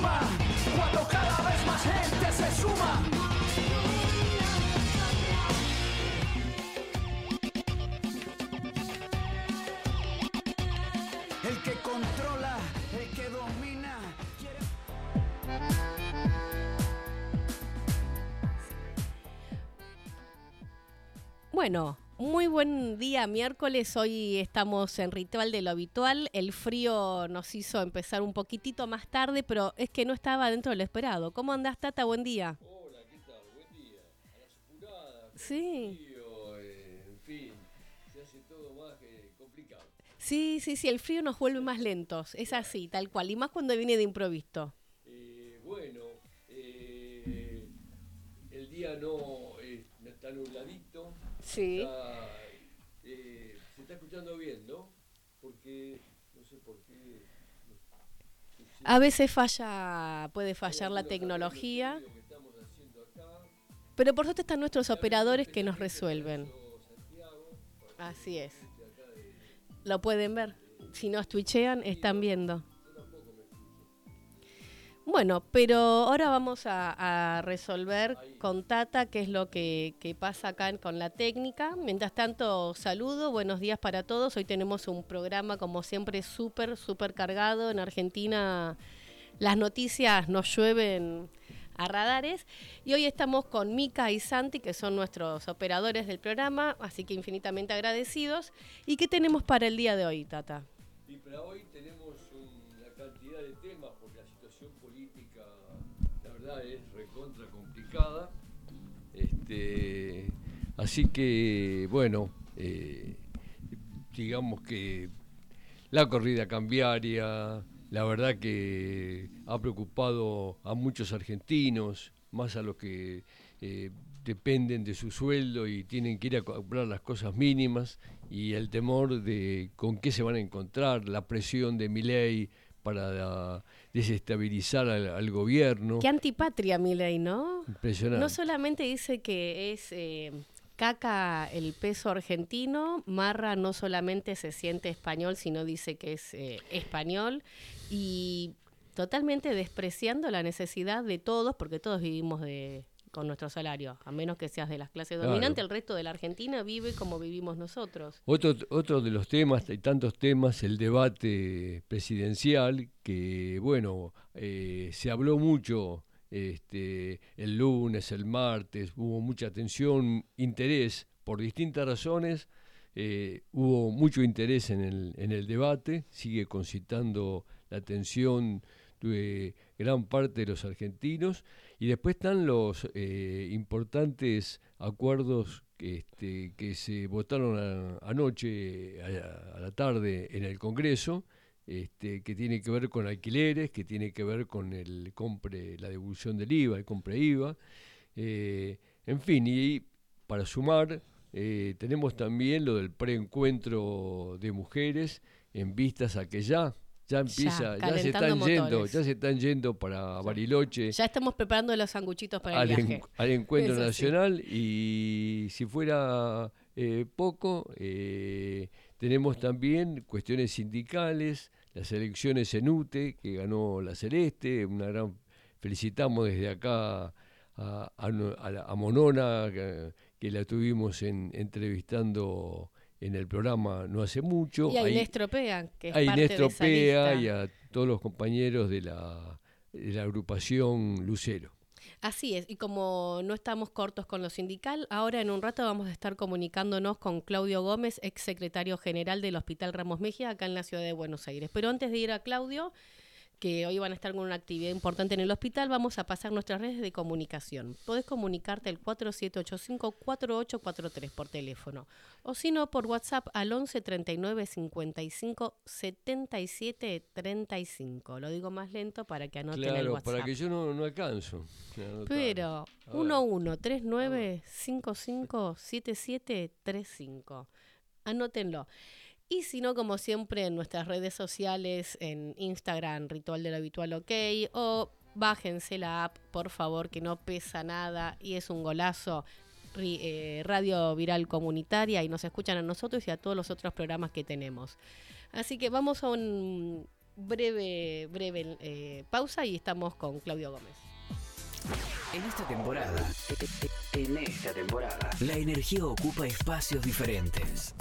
cuando cada vez más gente se suma. El que controla, el que domina. quiere- Bueno, muy buen día miércoles. Hoy estamos en ritual de lo habitual. El frío nos hizo empezar un poquitito más tarde, pero es que no estaba dentro de lo esperado. ¿Cómo andás, Tata? Buen día. Hola, ¿qué tal? Buen día. A las apuradas, Sí. frío, eh, en fin, se hace todo más que complicado. Sí, sí, sí, el frío nos vuelve más lentos. Es así, tal cual. Y más cuando viene de improviso. Eh, bueno, eh, el día no, eh, no está nubladito. Sí. Está, eh, se está escuchando bien, ¿no? Porque, no sé por qué. no sé, A veces falla, puede fallar la tecnología, acá. pero por suerte están nuestros operadores que nos resuelven. Santiago, Así es. de- Lo pueden ver. Si nos twitchean, están viendo. Bueno, pero ahora vamos a, a resolver con Tata qué es lo que, que pasa acá con la técnica. Mientras tanto, saludo, buenos días para todos. Hoy tenemos un programa, como siempre, súper, súper cargado. En Argentina las noticias nos llueven a radares. Y hoy estamos con Mica y Santi, que son nuestros operadores del programa, así que infinitamente agradecidos. ¿Y qué tenemos para el día de hoy, Tata? Y para hoy tenemos Este, así que, bueno, eh, digamos que la corrida cambiaria, la verdad que ha preocupado a muchos argentinos, más a los que eh, dependen de su sueldo y tienen que ir a comprar las cosas mínimas y el temor de con qué se van a encontrar, la presión de mi ley para desestabilizar al, al gobierno. Qué antipatria, Milei, ¿no? Impresionante. No solamente dice que es eh, caca el peso argentino, Marra no solamente se siente español, sino dice que es eh, español y totalmente despreciando la necesidad de todos, porque todos vivimos de con nuestro salario, a menos que seas de las clases Claro. dominantes, el resto de la Argentina vive como vivimos nosotros. Otro, otro de los temas, hay tantos temas, el debate presidencial, que bueno, eh, se habló mucho este, el lunes, el martes, hubo mucha atención, interés, por distintas razones, eh, hubo mucho interés en el, en el debate, sigue concitando la atención de gran parte de los argentinos, y después están los eh, importantes acuerdos que, este, que se votaron a- anoche a, a la tarde en el Congreso, este, que tiene que ver con alquileres, que tiene que ver con el compre, la devolución del IVA, el compre IVA, eh, en fin, y para sumar, eh, tenemos también lo del preencuentro de mujeres en vistas a que ya, ya empieza, ya, se están yendo, ya se están yendo para Bariloche Ya estamos preparando los sanguchitos para al, el en- viaje. al encuentro Eso sí. nacional y si fuera eh, poco, eh, tenemos también cuestiones sindicales, las elecciones en UTE, que ganó la Celeste, una gran felicitamos desde acá a, a, Monona, que, la tuvimos en, entrevistando en el programa no hace mucho. Y a Inés Tropea, que es a Inés Tropea y a todos los compañeros de la, de la agrupación Lucero. Así es, y como no estamos cortos con lo sindical, ahora en un rato vamos a estar comunicándonos con Claudio Gómez, ex secretario general del Hospital Ramos Mejía, acá en la ciudad de Buenos Aires. Pero antes de ir a Claudio, que hoy van a estar con una actividad importante en el hospital, vamos a pasar nuestras redes de comunicación. Podés comunicarte al 4785-4843 por teléfono, o si no, por WhatsApp al 11 39 55 77 35. Lo digo más lento para que anoten el WhatsApp. para que yo no, no alcanzo. Pero 1139 55 77 35. Anótenlo. Y si no, como siempre, en nuestras redes sociales, en Instagram, Ritual del Habitual OK, o bájense la app, por favor, que no pesa nada y es un golazo. Eh, Radio Viral Comunitaria y nos escuchan a nosotros y a todos los otros programas que tenemos. Así que vamos a un breve, breve eh, pausa y estamos con Claudio Gómez. En esta temporada, en esta temporada, la energía ocupa espacios diferentes.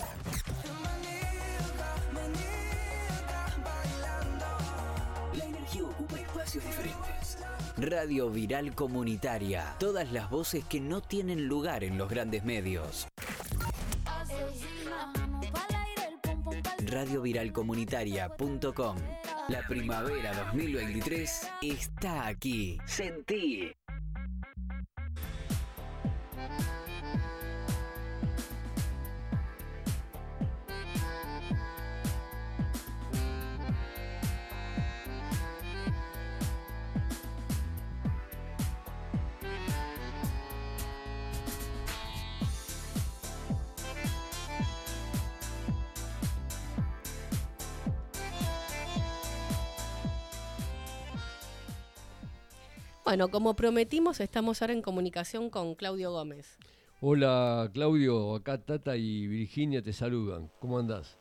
diferentes. Radio Viral Comunitaria. Todas las voces que no tienen lugar en los grandes medios. Radioviralcomunitaria.com La primavera 2023 está aquí. Sentí. Bueno, como prometimos, estamos ahora en comunicación con Claudio Gómez. Hola Claudio, acá Tata y Virginia te saludan. ¿Cómo andás?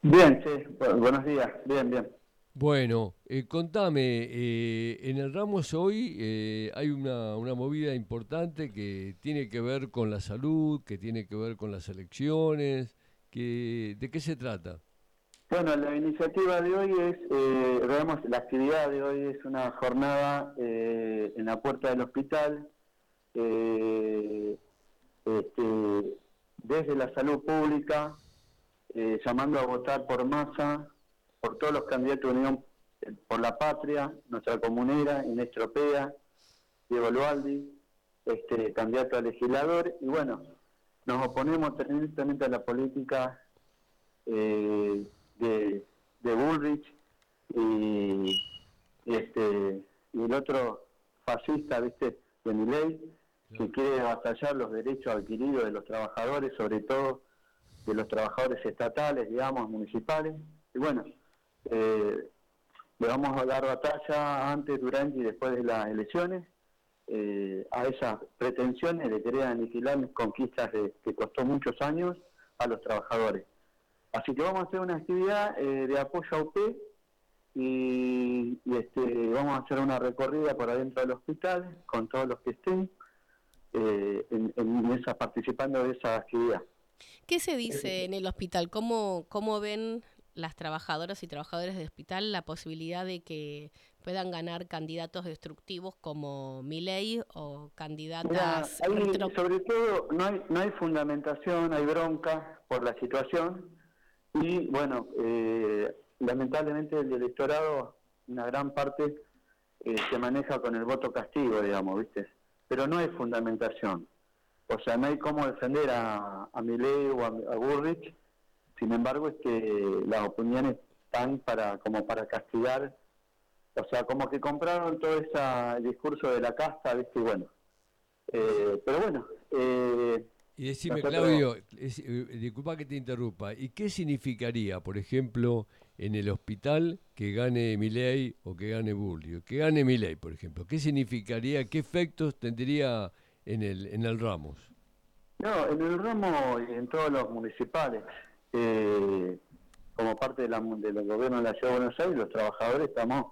Bien, sí, buenos días, bien, bien. Bueno, eh, contame, eh, en el Ramos hoy eh, hay una, una, movida importante que tiene que ver con la salud, que tiene que ver con las elecciones, que, ¿de qué se trata? Bueno, la iniciativa de hoy es, eh, la actividad de hoy es una jornada eh, en la puerta del hospital, eh, este, desde la salud pública, eh, llamando a votar por masa, por todos los candidatos de Unión por la Patria, nuestra comunera, Inés Tropea, Diego Lualdi, este, candidato a legislador, y bueno, nos oponemos tremendamente a la política de, de Bullrich y, este y el otro fascista, viste, de Miley, que quiere batallar los derechos adquiridos de los trabajadores, sobre todo de los trabajadores estatales, digamos, municipales. Y bueno, eh, le vamos a dar batalla antes, durante y después de las elecciones eh, a esas pretensiones de querer aniquilar conquistas que costó muchos años a los trabajadores. Así que vamos a hacer una actividad eh, de apoyo a UP y, este, vamos a hacer una recorrida por adentro del hospital con todos los que estén eh, en, esa, participando de esa actividad. ¿Qué se dice en el hospital? ¿Cómo, ¿Cómo ven las trabajadoras y trabajadores del hospital la posibilidad de que puedan ganar candidatos destructivos como Milei o candidatas... sobre todo no hay, no hay fundamentación, hay bronca por la situación y bueno, eh, lamentablemente el electorado, una gran parte, eh, se maneja con el voto castigo, digamos, ¿viste? Pero no hay fundamentación. O sea, no hay cómo defender a, a Milei o a, a Sin embargo, es que las opiniones están para como para castigar. O sea, como que compraron todo ese discurso de la casta, ¿viste? Y bueno. Eh, pero bueno, eh, y decime, Claudio, eh, disculpa que te interrumpa, ¿y qué significaría, por ejemplo, en el hospital que gane Milei o que gane Bullio? Que gane Milei, por ejemplo. ¿Qué significaría, qué efectos tendría en el, en el Ramos? No, en el Ramos y en todos los municipales. eh, como parte de, la, de los gobiernos de la Ciudad de Buenos Aires, los trabajadores estamos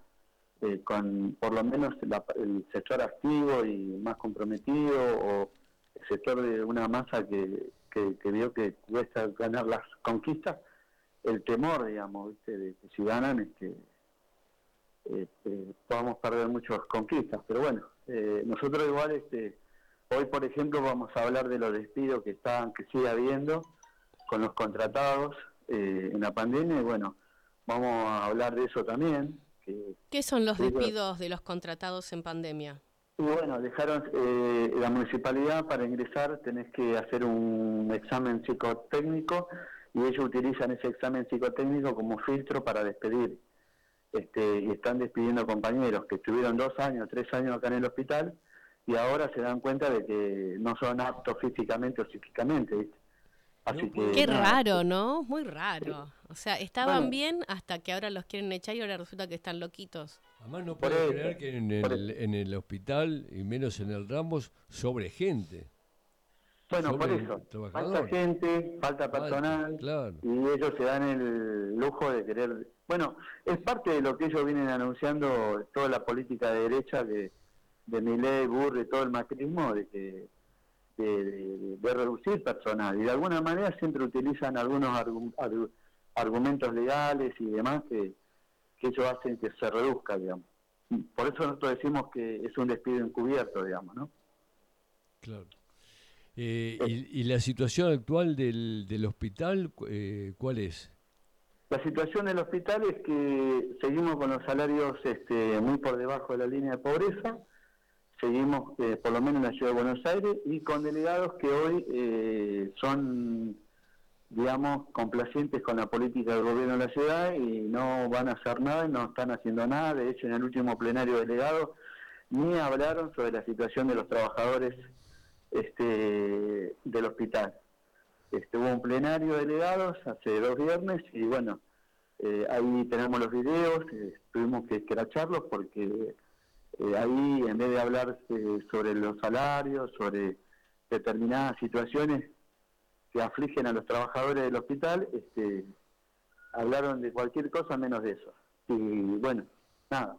eh, con por lo menos el sector activo y más comprometido o el sector de una masa que, que, vio que cuesta ganar las conquistas, el temor, digamos, de que si ganan este, este, podamos perder muchas conquistas. Pero bueno, eh, nosotros igual, este, hoy por ejemplo vamos a hablar de los despidos que están, que sigue habiendo con los contratados eh, en la pandemia y bueno, vamos a hablar de eso también. ¿Qué son los despidos de los contratados en pandemia? Y bueno, dejaron eh, la municipalidad para ingresar tenés que hacer un examen psicotécnico y ellos utilizan ese examen psicotécnico como filtro para despedir. Este, y están despidiendo compañeros que estuvieron dos años, tres años acá en el hospital y ahora se dan cuenta de que no son aptos físicamente o psíquicamente. ¿viste? Qué raro, ¿no? Muy raro. O sea, estaban bien hasta que ahora los quieren echar y ahora resulta que están loquitos. Además no puedo creer que en el, en el, hospital, y menos en el Ramos, sobre gente. Bueno, por eso. Falta gente, falta personal. Y ellos se dan el lujo de querer... Bueno, es parte de lo que ellos vienen anunciando, toda la política de derecha de, de Millet, Burri, todo el macrismo, de que de, reducir personal y de alguna manera siempre utilizan algunos argumentos legales y demás que, que ellos hacen que se reduzca, digamos. Por eso nosotros decimos que es un despido encubierto, digamos, ¿no? Claro. Eh, y, la situación actual del, del hospital eh, cuál es? La situación del hospital es que seguimos con los salarios este, muy por debajo de la línea de pobreza seguimos, eh, por lo menos en la ciudad de Buenos Aires, y con delegados que hoy eh, son, digamos, complacientes con la política del gobierno de la ciudad y no van a hacer nada no están haciendo nada. De hecho, en el último plenario de delegados ni hablaron sobre la situación de los trabajadores este, del hospital. Este, hubo un plenario de delegados hace dos viernes y bueno, eh, ahí tenemos los videos, tuvimos que escracharlos porque eh, ahí en vez de hablar sobre los salarios, sobre determinadas situaciones que afligen a los trabajadores del hospital, este, hablaron de cualquier cosa menos de eso. Y bueno, nada.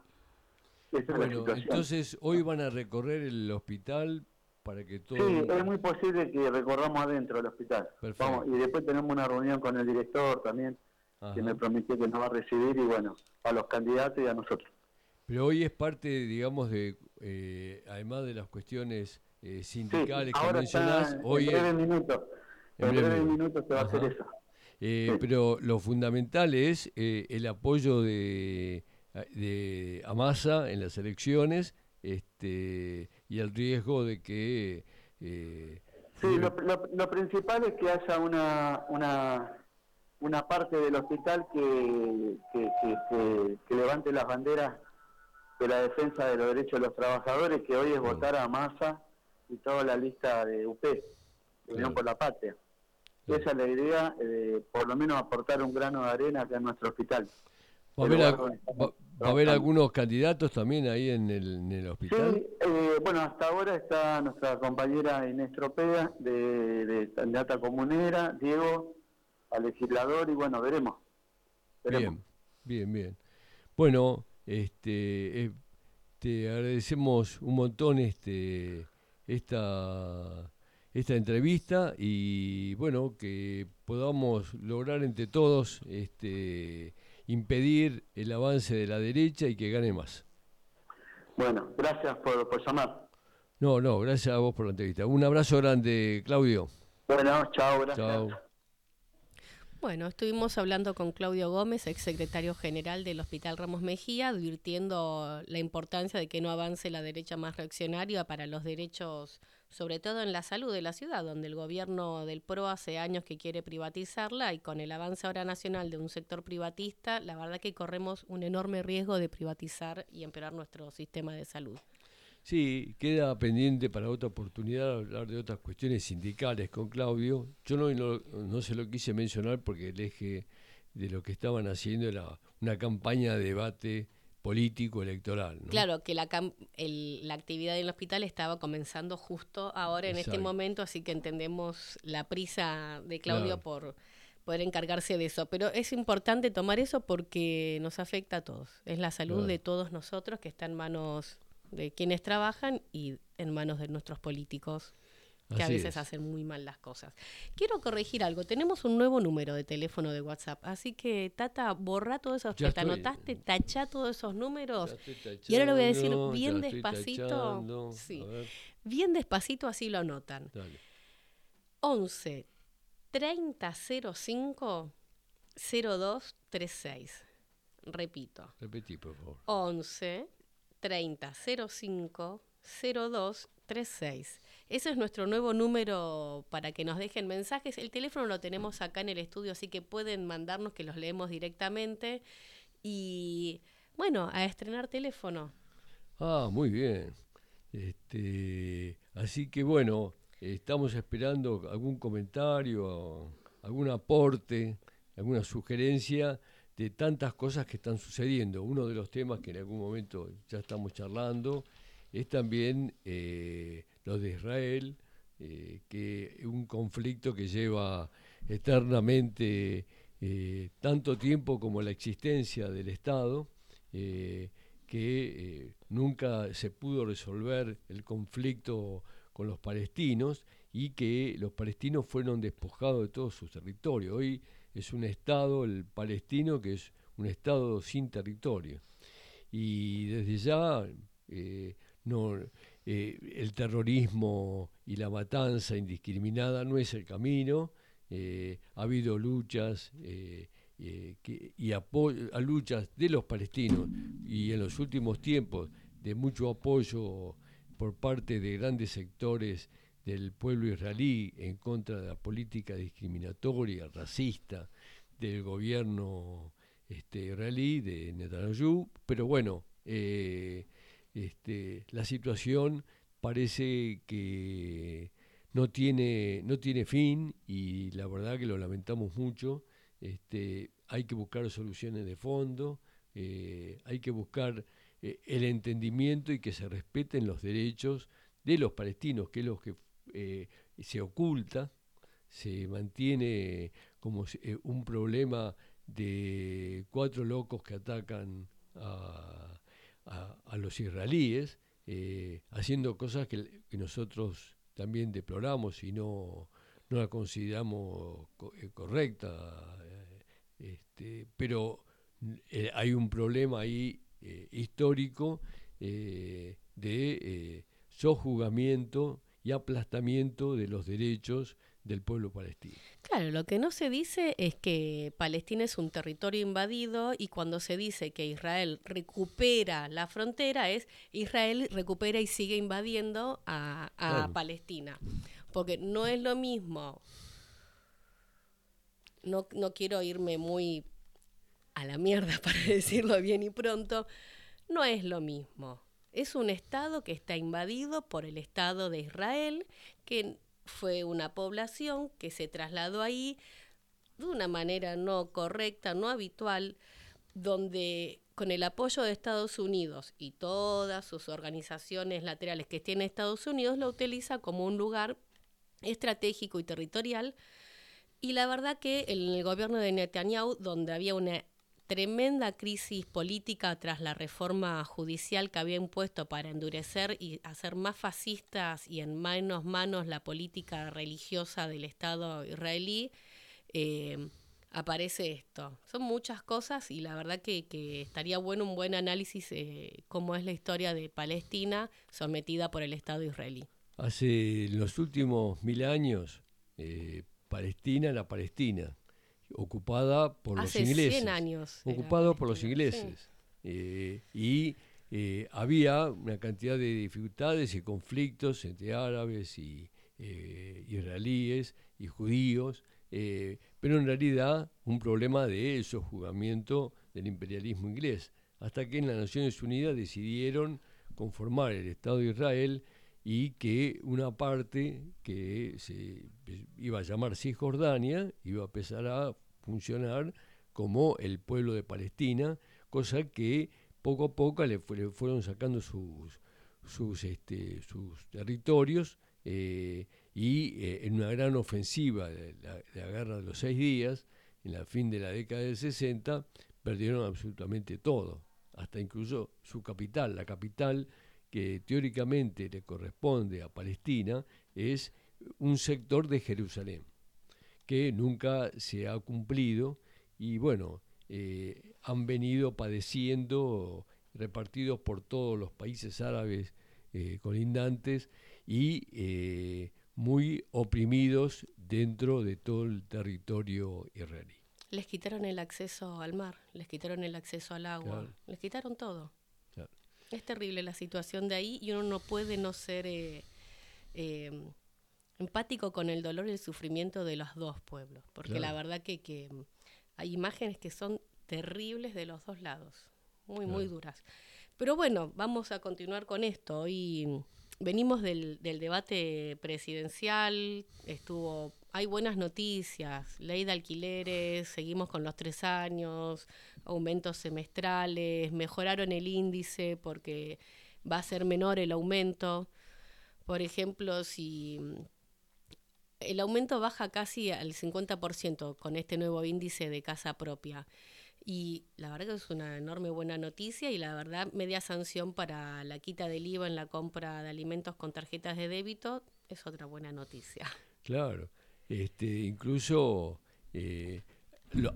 bueno, entonces hoy van a recorrer el hospital para que todo... Sí, es muy posible que recorramos adentro del hospital. Vamos, y después tenemos una reunión con el director también, que me prometió que nos va a recibir y bueno, a los candidatos y a nosotros. Pero hoy es parte, digamos, de eh, además de las cuestiones eh, sindicales que mencionás, hoy... En breve minutos, en, breve, minutos se va a hacer eso. Eh, pero lo fundamental es el apoyo de, de Amasa en las elecciones este, y el riesgo de que... sí, lo, lo, principal es que haya una, una, una parte del hospital que, que, que, que levante las banderas de la defensa de los derechos de los trabajadores, que hoy es votar a Massa y toda la lista de UP, Unión por la Patria. Esa es la idea, de por lo menos aportar un grano de arena acá en nuestro hospital. ¿Va a, haber, algunos candidatos también ahí en el, hospital? Sí, eh, bueno, hasta ahora está nuestra compañera Inés Tropea, de, de candidata comunera, Diego, al legislador, y bueno, veremos. veremos. Bien, bien, bien. Bueno, este, eh, te agradecemos un montón este, esta, esta entrevista y bueno, que podamos lograr entre todos este, impedir el avance de la derecha y que gane más. Bueno, gracias por, por llamar. No, no, gracias a vos por la entrevista. Un abrazo grande, Claudio. Bueno, chao, gracias. Chao. Bueno, estuvimos hablando con Claudio Gómez, ex secretario general del Hospital Ramos Mejía, advirtiendo la importancia de que no avance la derecha más reaccionaria para los derechos, sobre todo en la salud de la ciudad, donde el gobierno del PRO hace años que quiere privatizarla y con el avance ahora nacional de un sector privatista, la verdad que corremos un enorme riesgo de privatizar y empeorar nuestro sistema de salud. Sí, queda pendiente para otra oportunidad hablar de otras cuestiones sindicales con Claudio. Yo no, no, se lo quise mencionar porque el eje de lo que estaban haciendo era una campaña de debate político electoral. Claro, que la, la actividad en el hospital estaba comenzando justo ahora en este momento, así que entendemos la prisa de Claudio por poder encargarse de eso. Pero es importante tomar eso porque nos afecta a todos. Es la salud Claro. de todos nosotros que está en manos de quienes trabajan y en manos de nuestros políticos que a Así veces es. hacen muy mal las cosas. Quiero corregir algo. Tenemos un nuevo número de teléfono de WhatsApp. Así que, Tata, borra todos esos Ya que te estoy. anotaste, tacha todos esos números. Estoy Y ahora lo voy a decir tachando, bien despacito. tachando. Sí. A Bien despacito, así lo anotan. dale. 11 30 05 0236. Repito. Repetí, por favor. 11 30 05 0236. Ese es nuestro nuevo número para que nos dejen mensajes. El teléfono lo tenemos acá en el estudio, así que pueden mandarnos que los leemos directamente. Y bueno, a estrenar teléfono. Ah, muy bien. Este, así que bueno, estamos esperando algún comentario, algún aporte, alguna sugerencia de tantas cosas que están sucediendo. Uno de los temas que en algún momento ya estamos charlando es también eh, lo de Israel, eh, que un conflicto que lleva eternamente eh, tanto tiempo como la existencia del Estado. eh, que nunca se pudo resolver el conflicto con los palestinos y que los palestinos fueron despojados de todo su territorio. Hoy es un Estado, el palestino, que es un Estado sin territorio. Y desde ya no, eh, el terrorismo y la matanza indiscriminada no es el camino. Eh, ha habido luchas eh, y luchas de los palestinos y en los últimos tiempos de mucho apoyo por parte de grandes sectores del pueblo israelí en contra de la política discriminatoria, racista del gobierno este, israelí, de Netanyahu, pero bueno, este, la situación parece que no tiene, no tiene fin y la verdad que lo lamentamos mucho. Este, hay que buscar soluciones de fondo, eh, hay que buscar eh, el entendimiento y que se respeten los derechos de los palestinos, que es lo que eh, se oculta, se mantiene como un problema de cuatro locos que atacan a, a- los israelíes, eh, haciendo cosas que, nosotros también deploramos y no, no la consideramos co- eh, correcta. eh, este, pero hay un problema ahí histórico de sojuzgamiento y aplastamiento de los derechos del pueblo palestino. Claro, lo que no se dice es que Palestina es un territorio invadido y cuando se dice que Israel recupera la frontera es Israel recupera y sigue invadiendo a, a Claro. Palestina. Porque no es lo mismo, no, no quiero irme muy a la mierda para decirlo bien y pronto, no es lo mismo. Es un Estado que está invadido por el Estado de Israel, que fue una población que se trasladó ahí de una manera no correcta, no habitual, donde con el apoyo de Estados Unidos y todas sus organizaciones laterales que tiene Estados Unidos, lo utiliza como un lugar estratégico y territorial. Y la verdad que en el gobierno de Netanyahu, donde había una tremenda crisis política tras la reforma judicial que había impuesto para endurecer y hacer más fascistas y en menos manos la política religiosa del Estado israelí, eh, aparece esto. Son muchas cosas y la verdad que, que estaría bueno un buen análisis eh, cómo es la historia de Palestina sometida por el Estado israelí. Hace los últimos mil años, eh, Palestina, la Palestina, ocupada por Hace los ingleses. 100 años. Ocupado por los sí. ingleses. Eh, y eh, había una cantidad de dificultades y conflictos entre árabes y eh, israelíes y judíos, eh, pero en realidad un problema de sojuzgamiento del imperialismo inglés, hasta que en las Naciones Unidas decidieron conformar el Estado de Israel y que una parte que se iba a llamar Cisjordania iba a empezar a funcionar como el pueblo de Palestina, cosa que poco a poco le, fue- le fueron sacando sus, sus, este, sus territorios eh, y eh, en una gran ofensiva la, la guerra de los seis días en la fin de la década del 60, perdieron absolutamente todo, hasta incluso su capital. La capital que teóricamente le corresponde a Palestina es un sector de Jerusalén, que nunca se ha cumplido y bueno, eh, han venido padeciendo repartidos por todos los países árabes eh, colindantes y eh, muy oprimidos dentro de todo el territorio israelí. Les quitaron el acceso al mar, les quitaron el acceso al agua, les quitaron todo. Es terrible la situación de ahí y uno no puede no ser eh, empático con el dolor y el sufrimiento de los dos pueblos, porque la verdad que, que, hay imágenes que son terribles de los dos lados, muy, muy duras. Pero bueno, vamos a continuar con esto. Hoy venimos del, debate presidencial, estuvo, hay buenas noticias, ley de alquileres, seguimos con los tres años, aumentos semestrales, mejoraron el índice porque va a ser menor el aumento. Por ejemplo, si el aumento baja casi al 50% con este nuevo índice de casa propia. Y la verdad que es una enorme buena noticia y la verdad media sanción para la quita del IVA en la compra de alimentos con tarjetas de débito es otra buena noticia. Claro, este, incluso eh,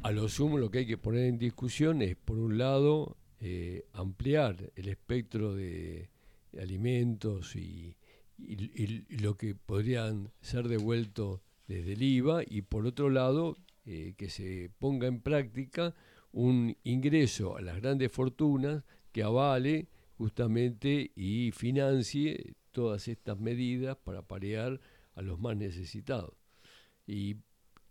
a lo sumo lo que hay que poner en discusión es, por un lado, eh, ampliar el espectro de alimentos y, lo que podrían ser devueltos desde el IVA y por otro lado eh, que se ponga en práctica un ingreso a las grandes fortunas que avale justamente y financie todas estas medidas para parear a los más necesitados. Y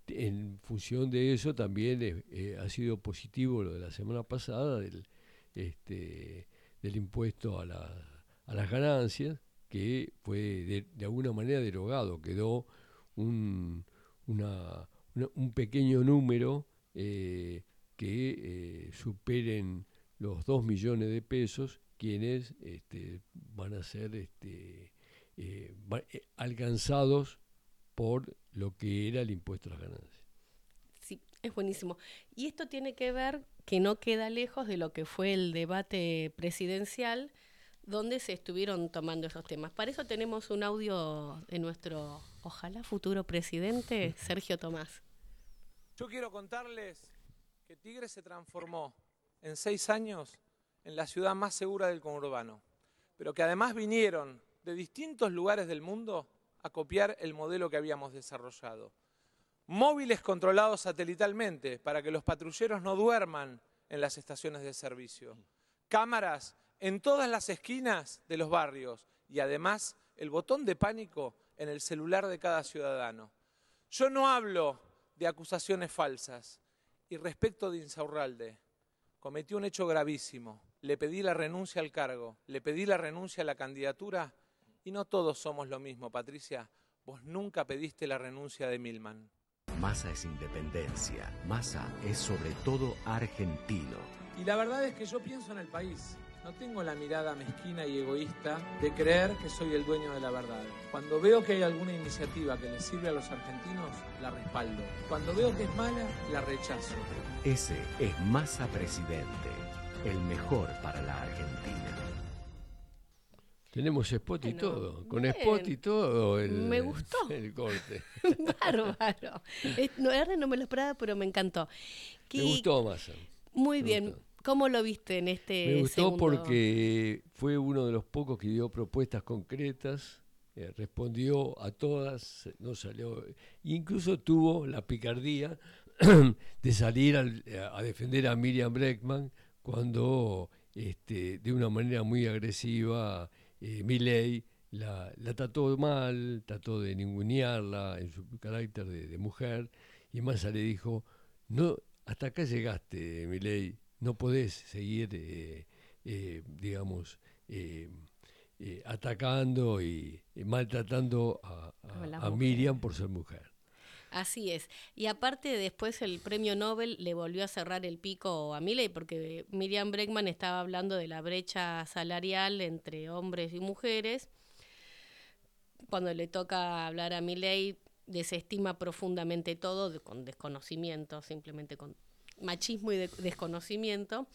en función de eso también eh, ha sido positivo lo de la semana pasada del, este, del impuesto a, la, a las ganancias, que fue de, alguna manera derogado, quedó un, una, un pequeño número eh, que eh, superen los 2 millones de pesos quienes este, van a ser este, eh, eh, alcanzados por lo que era el impuesto a las ganancias. Sí, es buenísimo. Y esto tiene que ver que no queda lejos de lo que fue el debate presidencial donde se estuvieron tomando esos temas. Para eso tenemos un audio de nuestro, ojalá, futuro presidente, Sergio Tomás. Yo quiero contarles que Tigre se transformó en seis años en la ciudad más segura del conurbano, pero que además vinieron de distintos lugares del mundo a copiar el modelo que habíamos desarrollado. Móviles controlados satelitalmente para que los patrulleros no duerman en las estaciones de servicio. Cámaras en todas las esquinas de los barrios y además el botón de pánico en el celular de cada ciudadano. Yo no hablo de acusaciones falsas, y respecto de Insaurralde, cometió un hecho gravísimo. Le pedí la renuncia al cargo, le pedí la renuncia a la candidatura y no todos somos lo mismo, Patricia. Vos nunca pediste la renuncia de Milman. Massa es independencia. Massa es sobre todo argentino. Y la verdad es que yo pienso en el país. No tengo la mirada mezquina y egoísta de creer que soy el dueño de la verdad. Cuando veo que hay alguna iniciativa que le sirve a los argentinos, la respaldo. Cuando veo que es mala, la rechazo. Ese es Massa Presidente, el mejor para la Argentina. Tenemos spot y todo, con spot y todo el, me gustó. el corte. Bárbaro. No, no me lo esperaba, pero me encantó. Me gustó Massa. Muy bien. ¿Cómo lo viste en este Me gustó porque fue uno de los pocos que dio propuestas concretas, eh, respondió a todas, no salió, incluso tuvo la picardía de salir a defender a Miriam Breckman cuando este, de una manera muy agresiva eh, Milley la, trató mal, trató de ningunearla en su carácter de, mujer, y Massa le dijo, no, hasta acá llegaste, Milley, no podés seguir, eh, eh, digamos, eh, atacando y, maltratando a, Miriam por ser mujer. Así es. Y aparte después el premio Nobel le volvió a cerrar el pico a Milley porque Miriam Bregman estaba hablando de la brecha salarial entre hombres y mujeres. Cuando le toca hablar a Milley desestima profundamente todo con desconocimiento, simplemente con machismo y de- desconocimiento.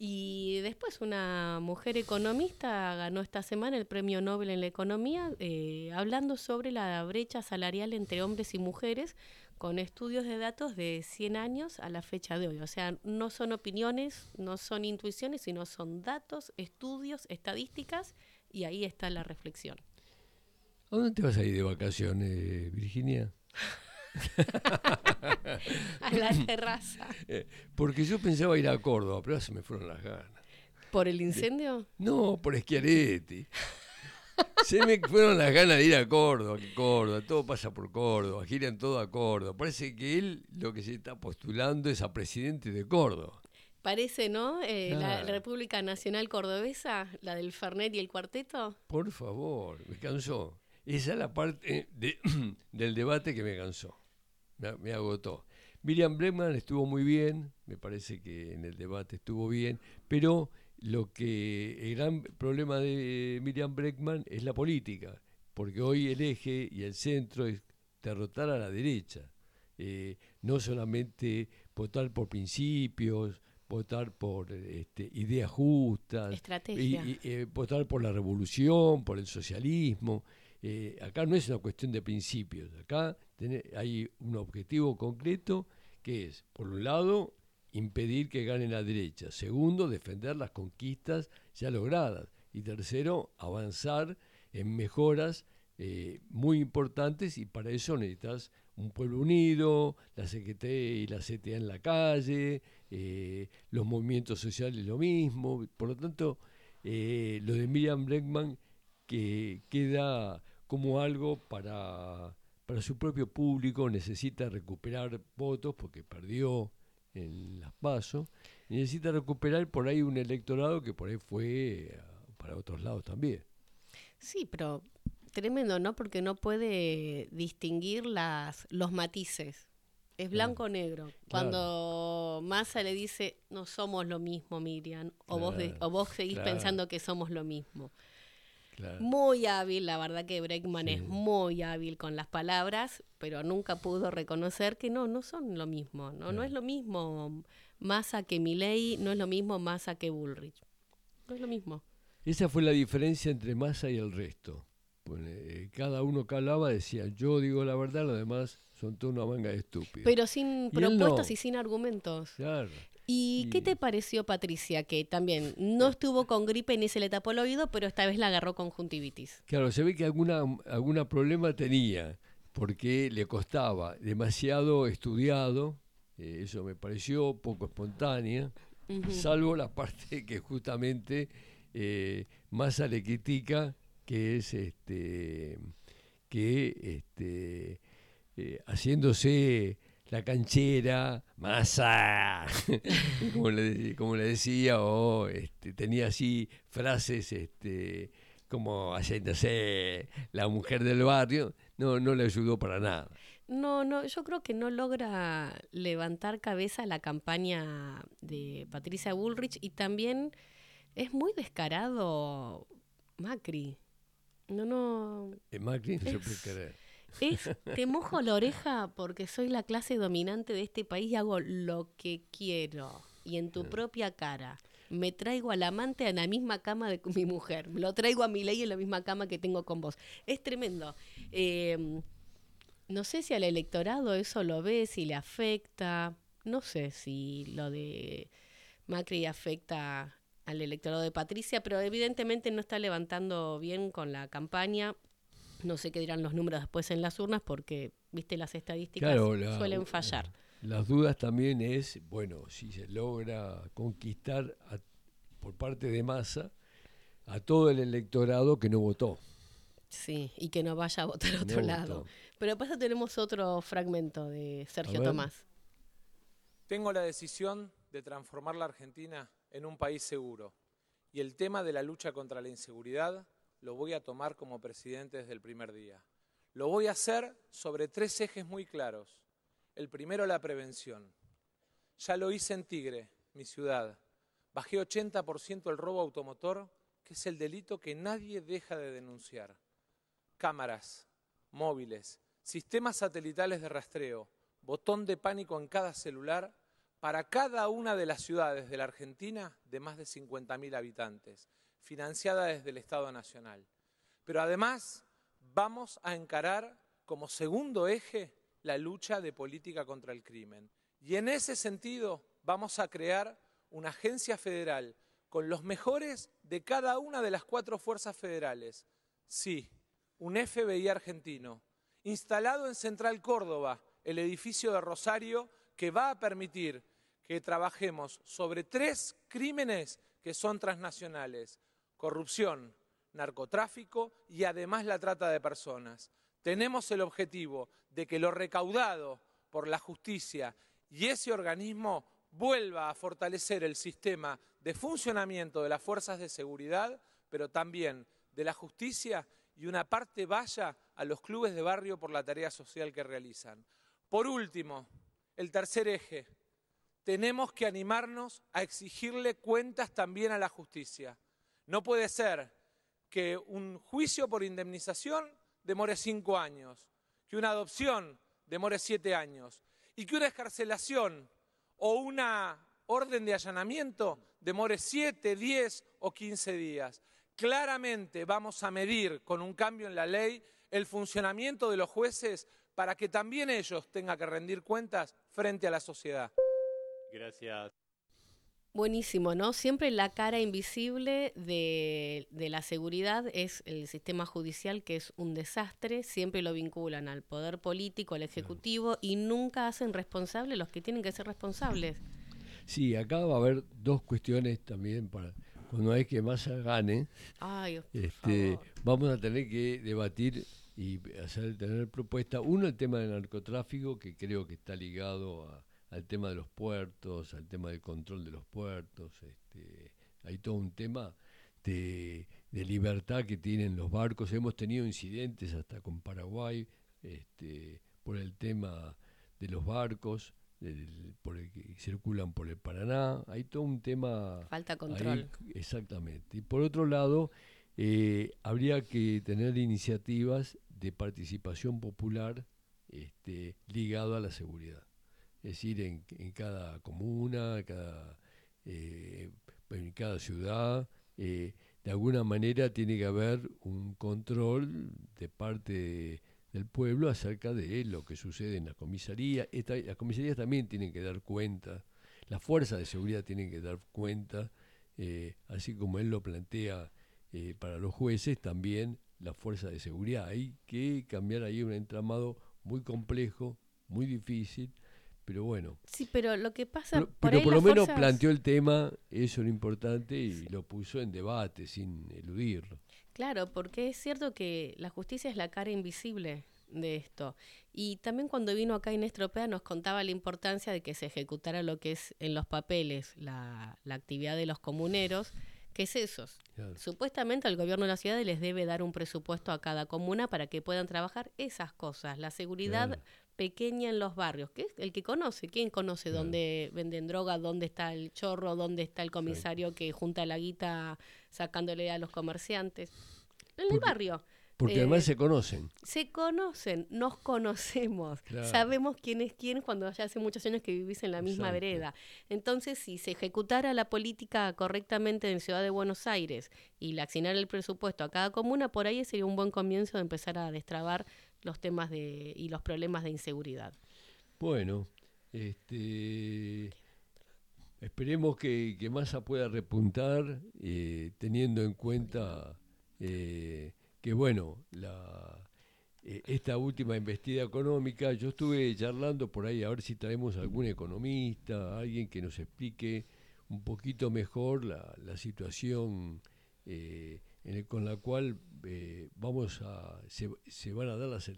Y después una mujer economista ganó esta semana el Premio Nobel en la Economía, eh, hablando sobre la brecha salarial entre hombres y mujeres con estudios de datos de 100 años a la fecha de hoy. O sea, no son opiniones, no son intuiciones, sino son datos, estudios, estadísticas, y ahí está la reflexión. ¿A dónde te vas a ir de vacaciones, Virginia? A la terraza. Eh, Porque yo pensaba ir a Córdoba, pero se me fueron las ganas. ¿Por el incendio? No, por Schiaretti. Se me fueron las ganas de ir a Córdoba, que Córdoba, todo pasa por Córdoba, giran todo a Córdoba. Parece que él lo que se está postulando es a presidente de Córdoba. Parece, ¿no? Eh, La. República Nacional Cordobesa, la del Fernet y el cuarteto. Por favor, me cansó. Esa es la parte de- del debate que me cansó, me, me agotó. Miriam Bregman estuvo muy bien, me parece que en el debate estuvo bien, pero lo que el gran problema de Miriam Bregman es la política, porque hoy el eje y el centro es derrotar a la derecha, eh, no solamente votar por principios, votar por este, ideas justas, Estrategia. y- y, eh, votar por la revolución, por el socialismo. Eh, acá no es una cuestión de principios, acá hay un objetivo concreto que es, por un lado, impedir que gane la derecha, segundo, defender las conquistas ya logradas y tercero, avanzar en mejoras eh, muy importantes y para eso necesitas un pueblo unido, la CGT y la CTA en la calle, eh, los movimientos sociales lo mismo. Por lo tanto, eh, lo de Miriam Bregman que queda como algo para, para su propio público, necesita recuperar votos porque perdió en las PASO, y necesita recuperar por ahí un electorado que por ahí fue para otros lados también. Sí, pero tremendo, ¿no? Porque no puede distinguir las, los matices. Es blanco o negro. Cuando Massa le dice, no somos lo mismo, Miriam, o, vos, de- o vos seguís pensando que somos lo mismo. Claro. Muy hábil, la verdad que Breckman Sí. es muy hábil con las palabras, pero nunca pudo reconocer que no, no son lo mismo. No, no es lo mismo Massa que Milei, no es lo mismo Massa que Bullrich. No es lo mismo. Esa fue la diferencia entre Massa y el resto. Pues, eh, cada uno que hablaba decía, yo digo la verdad, los demás son toda una manga de estúpidos. Pero sin propuestas no. y sin argumentos. Claro. ¿Y qué te pareció, Patricia? Que también no estuvo con gripe ni se le tapó el oído, pero esta vez la agarró conjuntivitis. Claro, se ve que alguna, alguna problema tenía, porque le costaba demasiado estudiado, eh, eso me pareció poco espontánea, salvo la parte que justamente eh, Massa le critica, que es este que este eh, haciéndose la canchera, masa, como, le, de- como le decía, o este, tenía así frases este, como haciéndose la mujer del barrio, no, no le ayudó para nada. No, no, yo creo que no logra levantar cabeza la campaña de Patricia Bullrich y también es muy descarado Macri. No, no. Eh, Macri no se puede creer. Es, te mojo la oreja porque soy la clase dominante de este país y hago lo que quiero. Y en tu propia cara. Me traigo al amante en la misma cama de mi mujer. Lo traigo a mi ley en la misma cama que tengo con vos. Es tremendo. Eh, no sé si al electorado eso lo ve, si le afecta. No sé si lo de Macri afecta al electorado de Patricia, pero evidentemente no está levantando bien con la campaña. No sé qué dirán los números después en las urnas porque, viste, las estadísticas Claro, la- suelen fallar. Las dudas también es, bueno, si se logra conquistar a- por parte de Massa a todo el electorado que no votó. Sí, y que no vaya a votar a No otro votó. lado. Pero pasa tenemos otro fragmento de Sergio. Tomás. Tengo la decisión de transformar la Argentina en un país seguro. Y el tema de la lucha contra la inseguridad lo voy a tomar como presidente desde el primer día. Lo voy a hacer sobre tres ejes muy claros. El primero, la prevención. Ya lo hice en Tigre, mi ciudad. Bajé 80% el robo automotor, que es el delito que nadie deja de denunciar. Cámaras, móviles, sistemas satelitales de rastreo, botón de pánico en cada celular para cada una de las ciudades de la Argentina de más de 50.000 habitantes, financiada desde el Estado Nacional. Pero además vamos a encarar como segundo eje la lucha de política contra el crimen. Y en ese sentido vamos a crear una agencia federal con los mejores de cada una de las cuatro fuerzas federales. Sí, un FBI argentino, instalado en Central Córdoba, el edificio de Rosario, que va a permitir que trabajemos sobre tres crímenes que son transnacionales, corrupción, narcotráfico y además la trata de personas. Tenemos el objetivo de que lo recaudado por la justicia y ese organismo vuelva a fortalecer el sistema de funcionamiento de las fuerzas de seguridad, pero también de la justicia y una parte vaya a los clubes de barrio por la tarea social que realizan. Por último, el tercer eje, tenemos que animarnos a exigirle cuentas también a la justicia. No puede ser que un juicio por indemnización demore cinco años, que una adopción demore siete años y que una escarcelación o una orden de allanamiento demore siete, diez o quince días. Claramente vamos a medir con un cambio en la ley el funcionamiento de los jueces para que también ellos tengan que rendir cuentas frente a la sociedad. Gracias. Buenísimo, ¿no? Siempre la cara invisible de, de, la seguridad es el sistema judicial, que es un desastre. Siempre lo vinculan al poder político, al ejecutivo, y nunca hacen responsables los que tienen que ser responsables. Sí, acá va a haber dos cuestiones también para cuando hay que Massa gane. Ay, este, vamos a tener que debatir y hacer tener propuesta. Uno, el tema del narcotráfico, que creo que está ligado a al tema de los puertos, al tema del control de los puertos. Este, hay todo un tema de, libertad que tienen los barcos. Hemos tenido incidentes hasta con Paraguay este, por el tema de los barcos. por el que circulan por el Paraná, hay todo un tema... Falta control. exactamente. Y por otro lado, eh, habría que tener iniciativas de participación popular este, ligado a la seguridad es decir, en, en cada comuna, cada, eh, en cada ciudad, eh, de alguna manera tiene que haber un control de parte del pueblo acerca de lo que sucede en la comisaría. las comisarías también tienen que dar cuenta, las fuerzas de seguridad tienen que dar cuenta, eh, así como él lo plantea para los jueces, también la fuerza de seguridad. Hay que cambiar ahí un entramado muy complejo, muy difícil, pero bueno. Sí, pero lo que pasa. Pero por, por lo menos planteó el tema, eso lo importante, y lo puso en debate sin eludirlo. Claro, porque es cierto que la justicia es la cara invisible de esto. Y también cuando vino acá en Estropea nos contaba la importancia de que se ejecutara lo que es en los papeles la, la actividad de los comuneros, que es eso. Supuestamente el gobierno de la ciudad les debe dar un presupuesto a cada comuna para que puedan trabajar esas cosas, la seguridad pequeña en los barrios, que es el que conoce, ¿quién conoce dónde venden droga, dónde está el chorro, dónde está el comisario que junta la guita sacándole a los comerciantes? En el barrio. Porque además eh, se conocen. Se conocen, nos conocemos, sabemos quién es quién cuando ya hace muchos años que vivís en la misma vereda. Entonces, si se ejecutara la política correctamente en Ciudad de Buenos Aires y le asignara el presupuesto a cada comuna, por ahí sería un buen comienzo de empezar a destrabar los temas de, y los problemas de inseguridad. Bueno, este, esperemos que, que Massa pueda repuntar eh, teniendo en cuenta eh, que, bueno, la, eh, esta última investida económica, yo estuve charlando por ahí a ver si traemos algún economista, alguien que nos explique un poquito mejor la, la situación con la cual eh, vamos a se, se, van a dar las,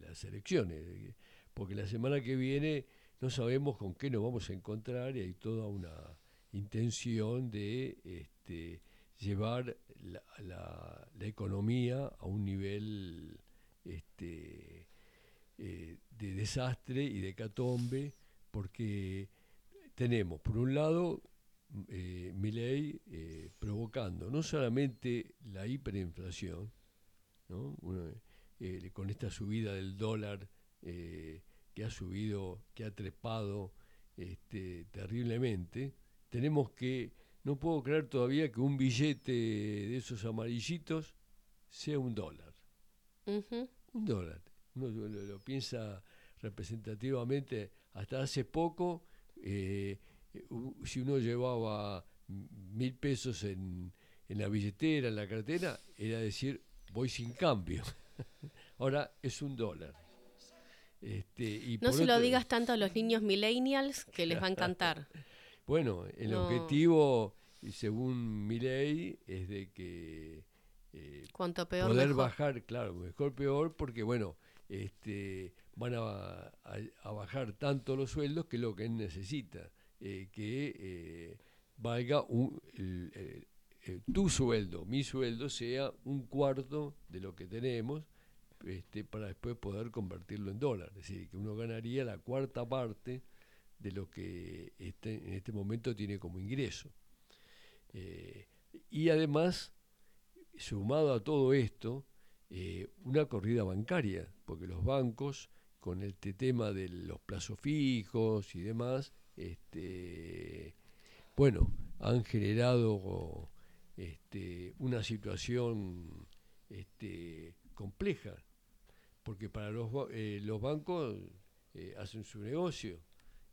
las elecciones, porque la semana que viene no sabemos con qué nos vamos a encontrar y hay toda una intención de este, llevar la, la, economía a un nivel este, eh, de desastre y de catombe, porque tenemos, por un lado, eh, eh, provocando no solamente la hiperinflación, eh, con esta subida del dólar eh, que ha subido, que ha trepado este, terriblemente, tenemos que, no puedo creer todavía que un billete de esos amarillitos sea un dólar. Un dólar. Uno lo, piensa representativamente. Hasta hace poco, eh, si uno llevaba mil pesos en, en la billetera, en la cartera, era decir, voy sin cambio. Ahora es un dólar. Este, no se lo digas tanto a los niños millennials que les va a encantar. bueno, el objetivo, según mi ley, es de que eh, Cuanto peor, poder bajar, claro, mejor peor, porque bueno, este, van a, bajar tanto los sueldos que lo que él necesita, eh, que eh, valga un, tu sueldo, mi sueldo sea un cuarto de lo que tenemos este, para después poder convertirlo en dólar. Es decir, que uno ganaría la cuarta parte de lo que este, en este momento tiene como ingreso. Eh, y además, sumado a todo esto, eh, una corrida bancaria, porque los bancos, con este tema de los plazos fijos y demás, este, bueno, han generado este, una situación este, compleja porque para los, eh, los bancos eh, hacen su negocio,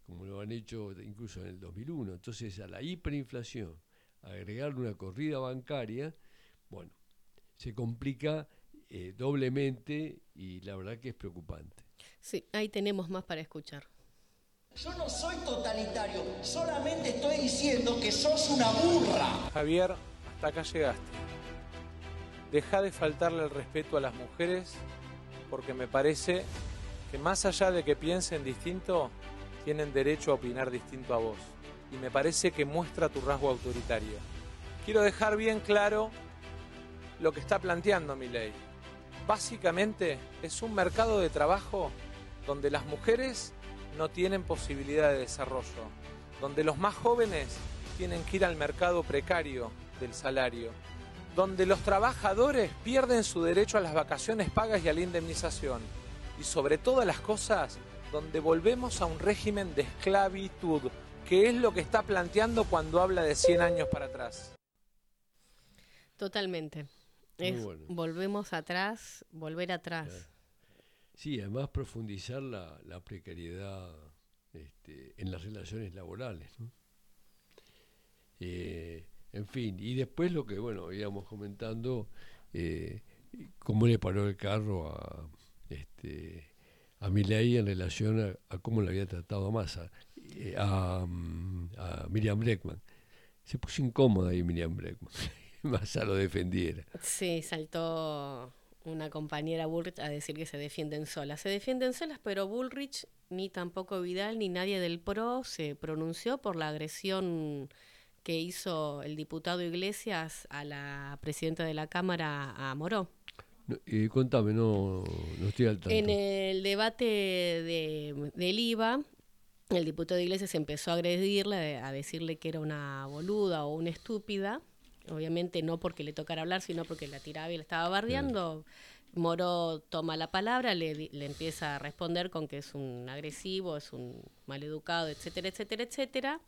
como lo han hecho incluso en el 2001. Entonces, a la hiperinflación, agregarle una corrida bancaria, bueno, se complica eh, doblemente y la verdad que es preocupante. Sí, ahí tenemos más para escuchar. Yo no soy totalitario, solamente estoy diciendo que sos una burra. Javier, hasta acá llegaste. Deja de faltarle el respeto a las mujeres porque me parece que más allá de que piensen distinto, tienen derecho a opinar distinto a vos. Y me parece que muestra tu rasgo autoritario. Quiero dejar bien claro lo que está planteando mi ley. Básicamente es un mercado de trabajo donde las mujeres no tienen posibilidad de desarrollo, donde los más jóvenes tienen que ir al mercado precario del salario, donde los trabajadores pierden su derecho a las vacaciones pagas y a la indemnización. Y sobre todas las cosas, donde volvemos a un régimen de esclavitud, que es lo que está planteando cuando habla de 100 años para atrás. Totalmente. Volvemos atrás, volver atrás. Sí, además profundizar la, precariedad este, en las relaciones laborales. Eh, en fin, y después lo que, bueno, íbamos comentando, eh, cómo le paró el carro a, este, a Milei en relación a, cómo le había tratado a Massa, eh, a, Miriam Breckman. Se puso incómoda ahí Miriam Breckman. Massa lo defendiera. Sí, saltó una compañera Bullrich a decir que se defienden solas. Se defienden solas, pero Bullrich, ni tampoco Vidal, ni nadie del PRO se pronunció por la agresión que hizo el diputado Iglesias a la presidenta de la Cámara, a Moró. y contame, no, no estoy al tanto. En el debate de, del IVA, el diputado Iglesias empezó a agredirle, a decirle que era una boluda o una estúpida. Obviamente no porque le tocara hablar, sino porque la tiraba y la estaba bardeando. Moró toma la palabra, le, le empieza a responder con que es un agresivo, es un maleducado, etcétera, etcétera, etcétera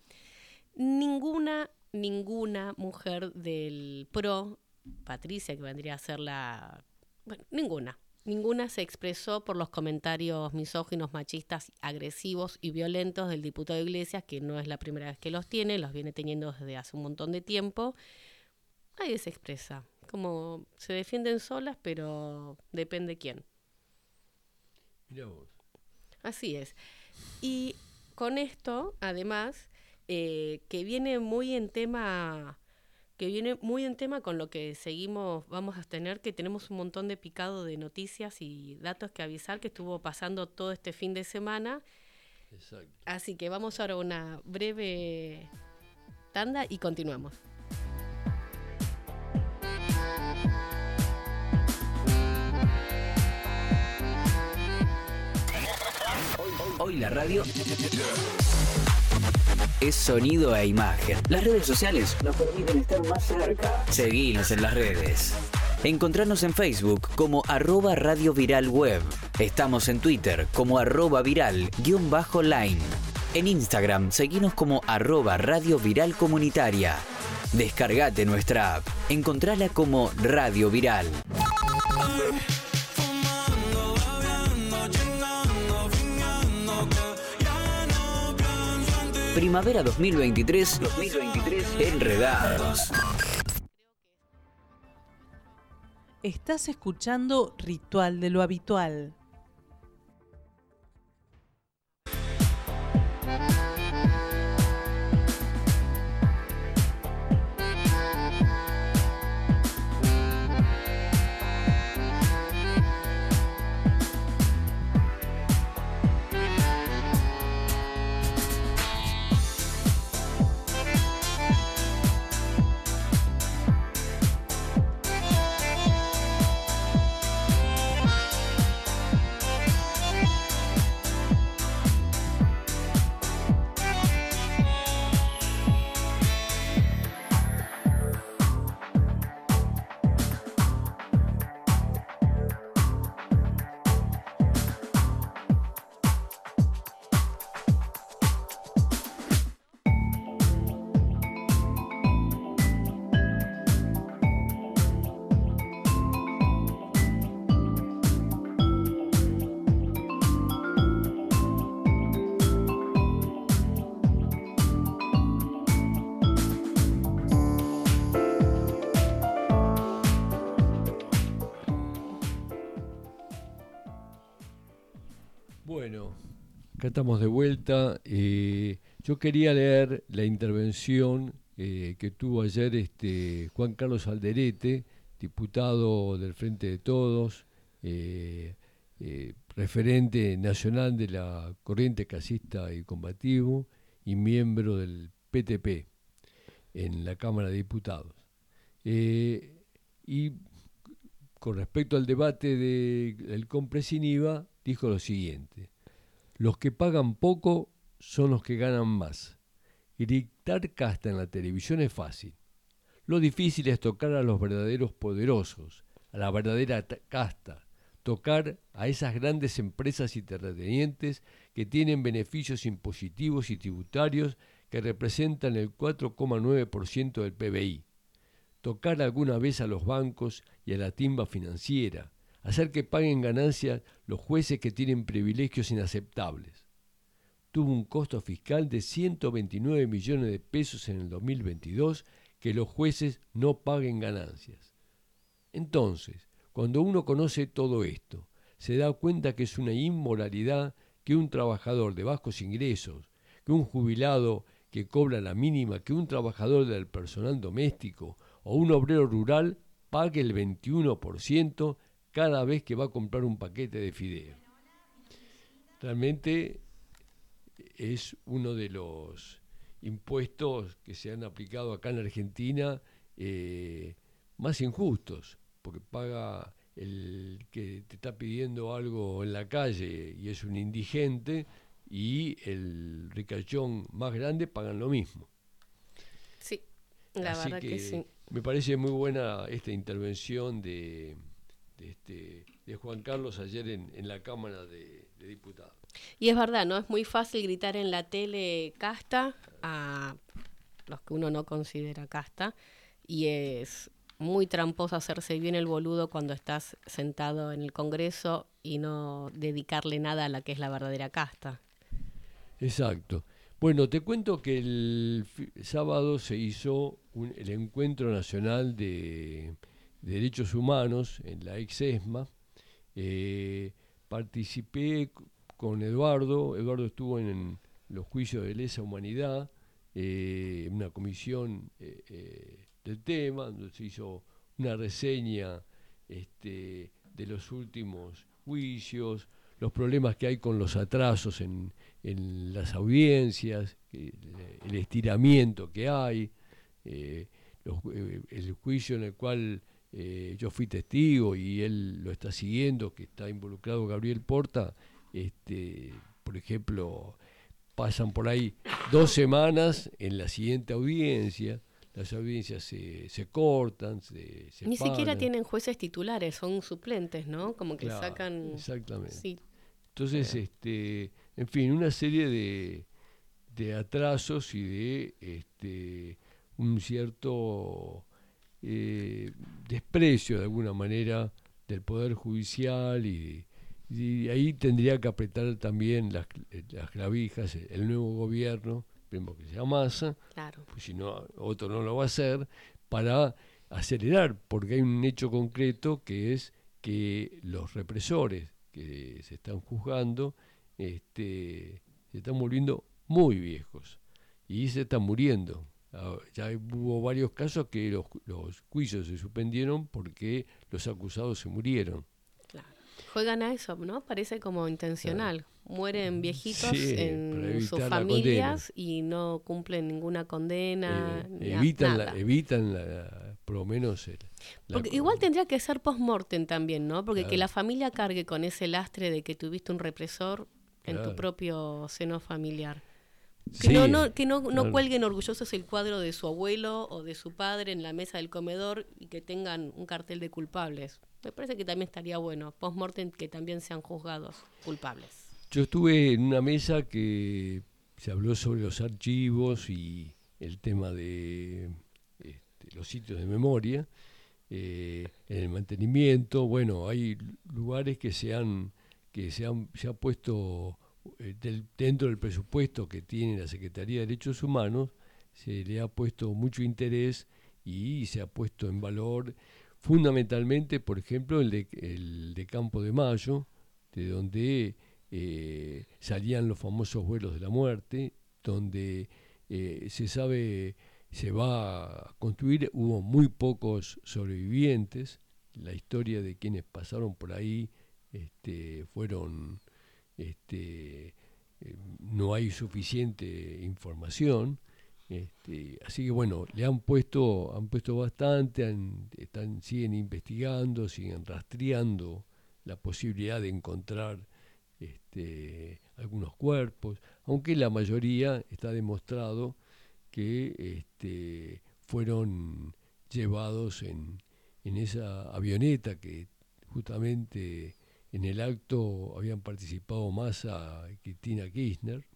ninguna, ninguna mujer del PRO, Patricia, que vendría a ser la... Bueno, ninguna. Ninguna se expresó por los comentarios misóginos, machistas, agresivos y violentos del diputado Iglesias, que no es la primera vez que los tiene, los viene teniendo desde hace un montón de tiempo. Nadie se expresa. Como se defienden solas, pero depende quién. Así es. Y con esto, además, eh, que viene muy en tema que viene muy en tema con lo que seguimos, vamos a tener, que tenemos un montón de picado de noticias y datos que avisar que estuvo pasando todo este fin de semana. Exacto. Así que vamos ahora a una breve tanda y continuamos. Hoy la radio es sonido e imagen. Las redes sociales nos permiten estar más cerca. Seguinos en las redes. Encontranos en Facebook como arroba Radio Viral Web. Estamos en Twitter como arroba viral-line. En Instagram seguimos como arroba Radio Viral Comunitaria. Descargate nuestra app. Encontrala como Radio Viral. Primavera 2023, 2023 Enredados. Estás escuchando Ritual de lo Habitual. Estamos de vuelta. Eh, yo quería leer la intervención eh, que tuvo ayer este Juan Carlos Alderete, diputado del Frente de Todos, eh, referente nacional de la corriente casista y combativo y miembro del PTP en la Cámara de Diputados. y con respecto al debate del compre sin IVA, dijo lo siguiente, los que pagan poco son los que ganan más. Gritar casta en la televisión es fácil. Lo difícil es tocar a los verdaderos poderosos, a la verdadera casta, tocar a esas grandes empresas y terratenientes que tienen beneficios impositivos y tributarios que representan el 4,9% del PBI. Tocar alguna vez a los bancos y a la timba financiera, hacer que paguen ganancias los jueces que tienen privilegios inaceptables. Tuvo un costo fiscal de 129 millones de pesos en el 2022 que los jueces no paguen ganancias. Entonces, cuando uno conoce todo esto, se da cuenta que es una inmoralidad que un trabajador de bajos ingresos, que un jubilado que cobra la mínima, que un trabajador del personal doméstico o un obrero rural pague el 21% cada vez que va a comprar un paquete de fideo. Realmente es uno de los impuestos que se han aplicado acá en Argentina eh, más injustos, porque paga el que te está pidiendo algo en la calle y es un indigente y el ricachón más grande pagan lo mismo. Sí, la verdad que sí. Me parece muy buena esta intervención de, de, este, de Juan Carlos ayer en, en la Cámara de, Diputados. Y es verdad, ¿no? Es muy fácil gritar en la tele casta a los que uno no considera casta y es muy tramposo hacerse bien el boludo cuando estás sentado en el Congreso y no dedicarle nada a la que es la verdadera casta. Exacto. Bueno, te cuento que el sábado se hizo el encuentro nacional de Derechos Humanos en la ex ESMA. Eh, participé con Eduardo, Eduardo estuvo en, los juicios de lesa humanidad, eh, una comisión eh, del tema, donde se hizo una reseña este, de los últimos juicios, los problemas que hay con los atrasos en, en las audiencias, el estiramiento que hay, el juicio en el cual eh, yo fui testigo y él lo está siguiendo, que está involucrado Gabriel Porta, este, por ejemplo, pasan por ahí dos semanas en la siguiente audiencia, las audiencias se, se cortan, se, se Ni siquiera tienen jueces titulares, son suplentes, ¿no? Como que Claro, sacan... Exactamente. Sí, Entonces, este, en fin, una serie de, de atrasos y de este, un cierto eh, desprecio de alguna manera del Poder Judicial y, y ahí tendría que apretar también las, las clavijas el nuevo gobierno, esperemos que sea Massa, claro. pues si no, otro no lo va a hacer, para acelerar, porque hay un hecho concreto que es que los represores que se están juzgando este, se están volviendo muy viejos y se están muriendo. Ah, Ya hubo varios casos que los, los juicios se suspendieron porque los acusados se murieron. Juegan a eso, ¿no? Parece como intencional. Mueren viejitos Sí, en sus familias y no cumplen ninguna condena. Eh, evitan, nada. la, evitan la- por lo menos el- Porque igual tendría que ser post-mortem también, ¿no? Porque que Claro. la familia cargue con ese lastre de que tuviste un represor en tu Claro. propio seno familiar. Que Sí, no, no, que no, no claro. cuelguen orgullosos el cuadro de su abuelo o de su padre en la mesa del comedor y que tengan un cartel de culpables. Me parece que también estaría bueno, post-mortem, que también sean juzgados culpables. Yo estuve en una mesa que se habló sobre los archivos y el tema de este, los sitios de memoria, eh, en el mantenimiento. Bueno, hay lugares que se han que se han se ha puesto del- dentro del presupuesto que tiene la Secretaría de Derechos Humanos se le ha puesto mucho interés y se ha puesto en valor fundamentalmente, por ejemplo, el de, el de Campo de Mayo, de donde eh, salían los famosos vuelos de la muerte, donde eh, se sabe, se va a construir, hubo muy pocos sobrevivientes, la historia de quienes pasaron por ahí este, fueron, este, eh, no hay suficiente información, este, así que bueno, le han puesto, han puesto bastante, están, siguen investigando, siguen rastreando la posibilidad de encontrar este, algunos cuerpos, aunque la mayoría está demostrado que fueron llevados en, en esa avioneta que justamente en el acto habían participado Massa y Cristina Kirchner,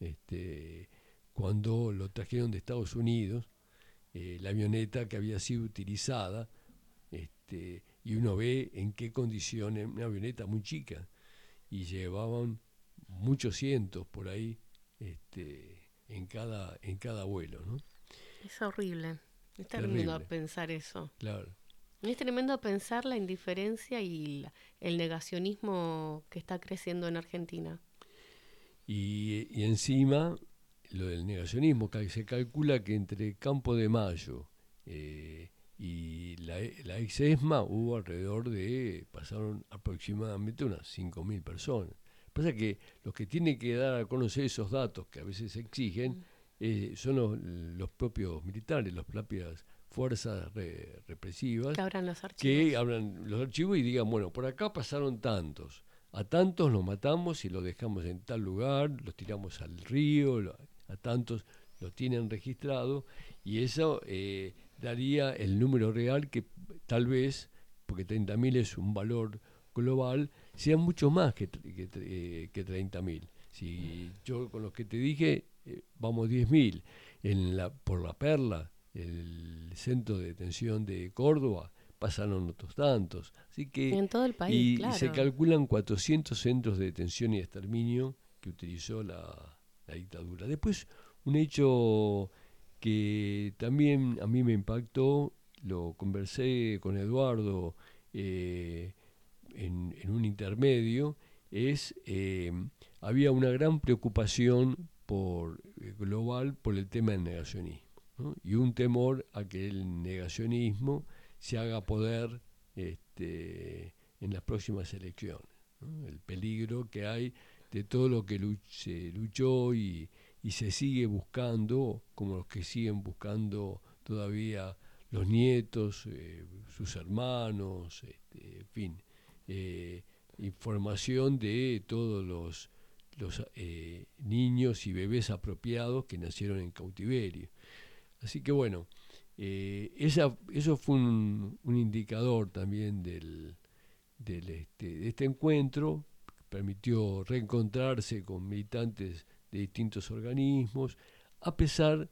este, cuando lo trajeron de Estados Unidos, eh, la avioneta que había sido utilizada, este, y uno ve en qué condiciones, una avioneta muy chica, y llevaban muchos cientos por ahí este, en, cada, en cada vuelo, ¿no? Es horrible. Es Terrible. pensar eso. Claro. Es tremendo pensar la indiferencia y el negacionismo que está creciendo en Argentina. Y, y encima, lo del negacionismo, se calcula que entre Campo de Mayo eh, y la, la ex ESMA hubo alrededor de, pasaron aproximadamente unas 5.000 personas. Pasa que los que tienen que dar a conocer esos datos que a veces se exigen eh, son los, los propios militares, las propias fuerzas re- represivas Que abran los archivos. que abran los archivos y digan, bueno, por acá pasaron tantos, a tantos los matamos y los dejamos en tal lugar, los tiramos al río, lo- a tantos los tienen registrado y eso eh, daría el número real que tal vez, porque 30.000 es un valor global, sean mucho más que, que, eh, que 30.000. Si yo con los que te dije, eh, vamos 10.000, en la, por la perla, el centro de detención de Córdoba, pasaron otros tantos. Así que, En todo el país, y, y claro. se calculan 400 centros de detención y exterminio que utilizó la, la dictadura. Después, un hecho que también a mí me impactó, lo conversé con Eduardo eh, en, en un intermedio, es eh, había una gran preocupación por eh, global por el tema del negacionismo y un temor a que el negacionismo se haga poder este, en las próximas elecciones. El peligro que hay de todo lo que se luchó y, y se sigue buscando, como los que siguen buscando todavía los nietos, eh, sus hermanos, este, en fin, eh, información de todos los, los eh, niños y bebés apropiados que nacieron en cautiverio. Así que bueno, eh, eso fue un, indicador también del, este, de este encuentro, permitió reencontrarse con militantes de distintos organismos, a pesar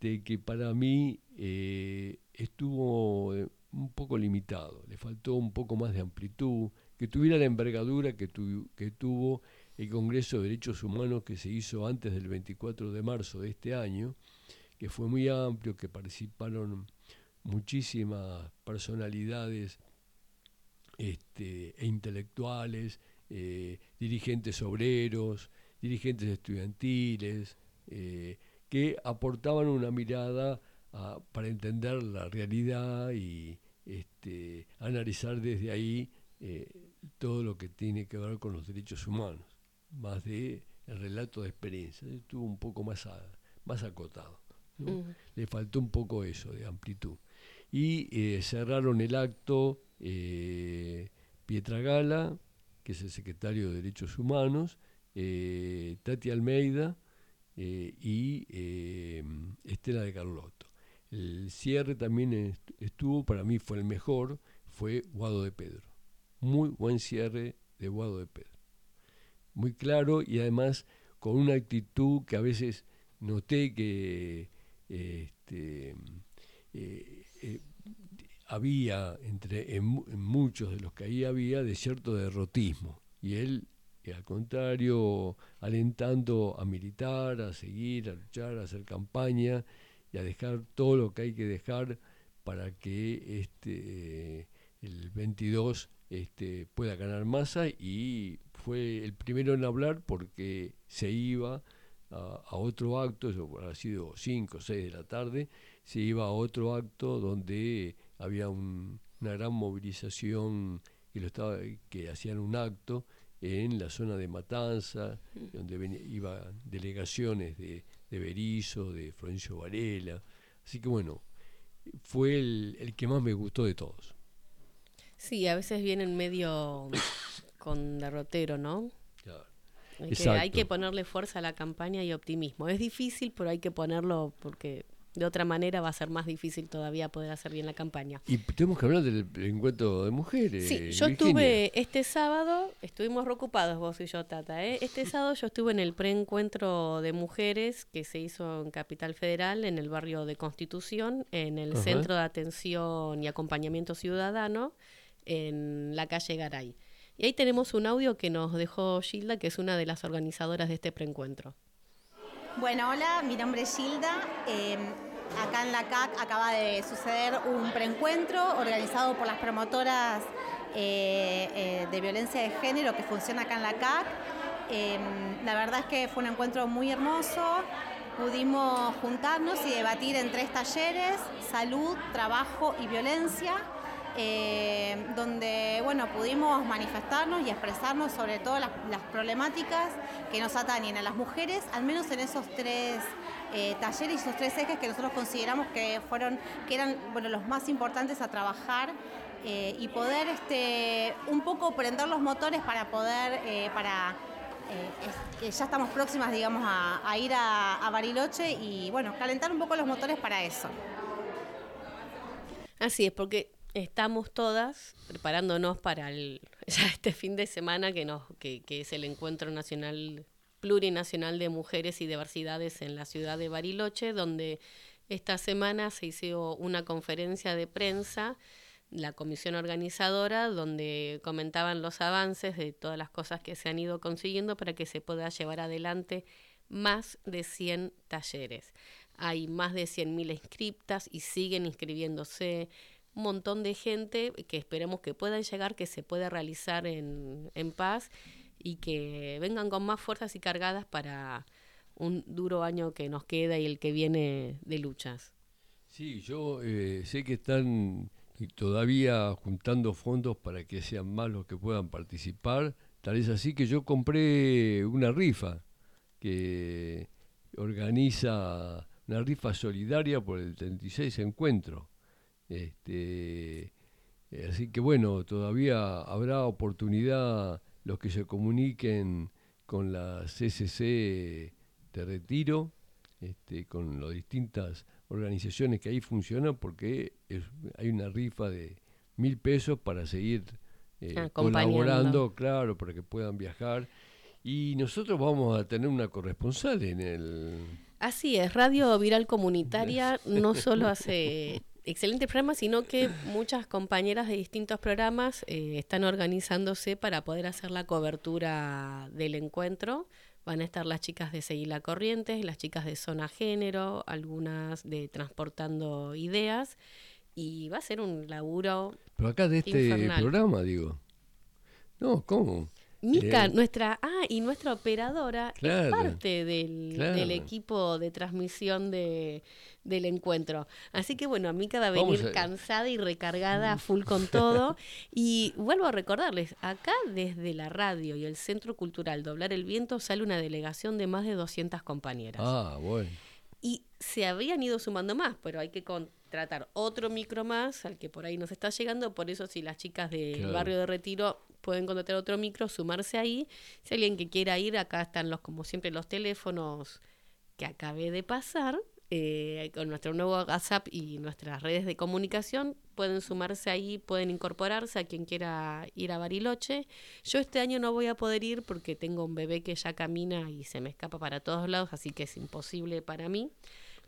de que para mí eh, estuvo eh, un poco limitado, le faltó un poco más de amplitud, que tuviera la envergadura que, que tuvo el Congreso de Derechos Humanos que se hizo antes del 24 de marzo de este año, que fue muy amplio, que participaron muchísimas personalidades este, e intelectuales, eh, dirigentes obreros, dirigentes estudiantiles, eh, que aportaban una mirada para entender la realidad y este, analizar desde ahí eh, todo lo que tiene que ver con los derechos humanos, más de el relato de experiencia, estuvo un poco más, más acotado. Le faltó un poco eso de amplitud. Y cerraron el acto eh, Pietra Gala, que es el secretario de Derechos Humanos, eh, Tati Almeida eh, y eh, Estela de Carlotto. El cierre también estuvo, para mí fue el mejor, fue Guado de Pedro. Muy buen cierre de Guado de Pedro. Muy claro y además con una actitud que a veces noté que este, había, entre en, muchos de los que ahí había, de cierto derrotismo. Y él, al contrario, alentando a militar, a seguir, a luchar, a hacer campaña y a dejar todo lo que hay que dejar para que este el 22 este, pueda ganar masa y fue el primero en hablar porque se iba a, otro acto, eso ha sido 5 o 6 de la tarde, se iba a otro acto donde había una gran movilización que, lo estaba, que hacían un acto en la zona de Matanza, mm. donde iban delegaciones de, de Berizo, de Florencio Varela. Así que bueno, fue el, el que más me gustó de todos. Sí, a veces vienen medio con derrotero, ¿no? Hay que ponerle fuerza a la campaña y optimismo. Es difícil, pero hay que ponerlo porque de otra manera va a ser más difícil todavía poder hacer bien la campaña. Y tenemos que hablar del encuentro de mujeres. Sí, yo estuve este sábado, estuvimos reocupados vos y yo, Tata. ¿eh? Este sábado yo estuve en el preencuentro de mujeres que se hizo en Capital Federal, en el barrio de Constitución, en el Centro de Atención y Acompañamiento Ciudadano, en la calle Garay. Y ahí tenemos un audio que nos dejó Gilda, que es una de las organizadoras de este preencuentro. Bueno, hola, mi nombre es Gilda. Em, acá en la CAC acaba de suceder un preencuentro organizado por las promotoras eh, eh, de violencia de género que funciona acá en la CAC. Em, la verdad es que fue un encuentro muy hermoso. Pudimos juntarnos y debatir en tres talleres, salud, trabajo y violencia. Eh, donde bueno, pudimos manifestarnos y expresarnos sobre todas las, problemáticas que nos atañen a las mujeres, al menos en esos tres eh, talleres y esos tres ejes que nosotros consideramos que fueron, que eran bueno, los más importantes a trabajar eh, y poder este, un poco prender los motores para poder, para ya estamos próximas, digamos, a, ir a, a, Bariloche y, bueno, calentar un poco los motores para eso. Así es, porque estamos todas preparándonos para este fin de semana que, nos, que es el Encuentro Nacional Plurinacional de Mujeres y Diversidades en la ciudad de Bariloche, donde esta semana se hizo una conferencia de prensa, la comisión organizadora, donde comentaban los avances de todas las cosas que se han ido consiguiendo para que se pueda llevar adelante más de 100 talleres. Hay más de 100.000 inscriptas y siguen inscribiéndose un montón de gente que esperemos que puedan llegar, que se pueda realizar en, en paz y que vengan con más fuerzas y cargadas para un duro año que nos queda y el que viene de luchas. Sí, yo eh, sé que están todavía juntando fondos para que sean más los que puedan participar. Tal es así que yo compré una rifa que organiza una rifa solidaria por el 36 encuentro. Este, así que bueno, todavía habrá oportunidad los que se comuniquen con la CCC de retiro, este, con las distintas organizaciones que ahí funcionan porque hay una rifa de mil pesos para seguir eh, colaborando, claro, para que puedan viajar. Y nosotros vamos a tener una corresponsal en el... Así es, Radio Viral Comunitaria no solo hace excelentes programas, sino que muchas compañeras de distintos programas eh, están organizándose para poder hacer la cobertura del encuentro. Van a estar las chicas de Seguir la Corriente, las chicas de Zona Género, algunas de Transportando Ideas, y va a ser un laburo. Pero acá de este programa, digo. No, ¿cómo? Mica, nuestra, ah, y nuestra operadora es parte del, del, equipo de transmisión de, del encuentro. Así que bueno, Mica va a venir cansada y recargada full con todo. y vuelvo a recordarles, acá desde la radio y el Centro Cultural Doblar el Viento sale una delegación de más de 200 compañeras. Ah, bueno. Y se habían ido sumando más, pero hay que contratar otro micro más al que por ahí nos está llegando. Por eso si las chicas del barrio de Retiro pueden contratar otro micro, sumarse ahí. Si alguien que quiera ir, acá están los, como siempre, los teléfonos que acabé de pasar. Eh, con nuestro nuevo WhatsApp y nuestras redes de comunicación, pueden sumarse ahí, pueden incorporarse a quien quiera ir a Bariloche. Yo este año no voy a poder ir porque tengo un bebé que ya camina y se me escapa para todos lados, así que es imposible para mí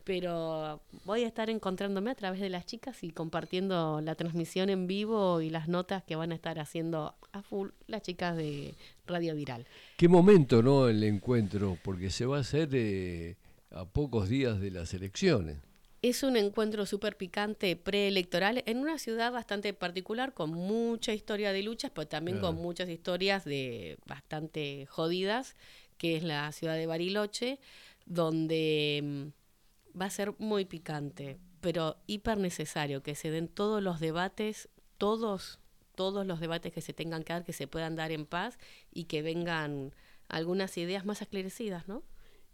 pero voy a estar encontrándome a través de las chicas y compartiendo la transmisión en vivo y las notas que van a estar haciendo a full las chicas de Radio Viral. Qué momento, ¿no? El encuentro, porque se va a hacer eh, a pocos días de las elecciones. Es un encuentro súper picante preelectoral en una ciudad bastante particular, con mucha historia de luchas, pero también con muchas historias de bastante jodidas, que es la ciudad de Bariloche, donde mm, va a ser muy picante, pero hiper necesario que se den todos los debates, todos, todos los debates que se tengan que dar, que se puedan dar en paz y que vengan algunas ideas más esclarecidas, ¿no?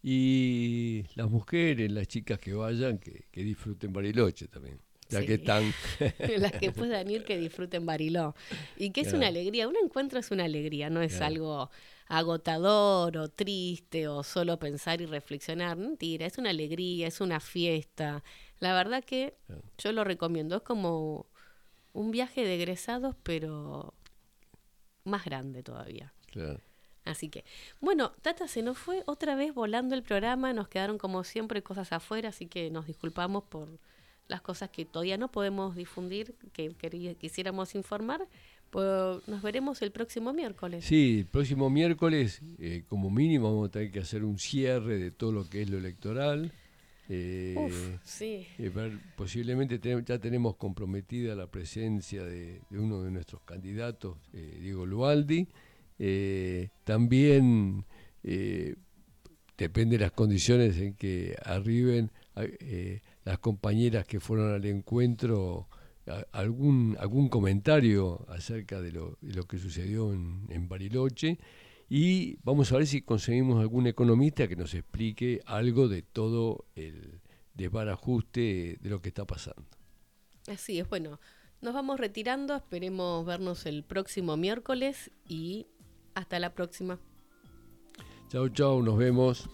Y las mujeres, las chicas que vayan, que, disfruten Bariloche también. Ya que están. las que puedan ir, que disfruten Bariló. Y que es una alegría. Un encuentro es una alegría, no es algo agotador o triste o solo pensar y reflexionar. Mentira, es una alegría, es una fiesta. La verdad que yo lo recomiendo. Es como un viaje de egresados, pero más grande todavía. Así que, bueno, Tata se nos fue otra vez volando el programa, nos quedaron como siempre cosas afuera, así que nos disculpamos por las cosas que todavía no podemos difundir, que, que quisiéramos informar. Pues nos veremos el próximo miércoles. Sí, el próximo miércoles, eh, como mínimo, vamos a tener que hacer un cierre de todo lo que es lo electoral. Eh, Uf, sí. Eh, posiblemente ya tenemos comprometida la presencia de, uno de nuestros candidatos, Diego Lualdi. también depende de las condiciones en que arriben las compañeras que fueron al encuentro algún, algún comentario acerca de lo, de lo que sucedió en, en, Bariloche y vamos a ver si conseguimos algún economista que nos explique algo de todo el desbarajuste de lo que está pasando. Así es, bueno, nos vamos retirando, esperemos vernos el próximo miércoles y hasta la próxima. Chao, chao, nos vemos.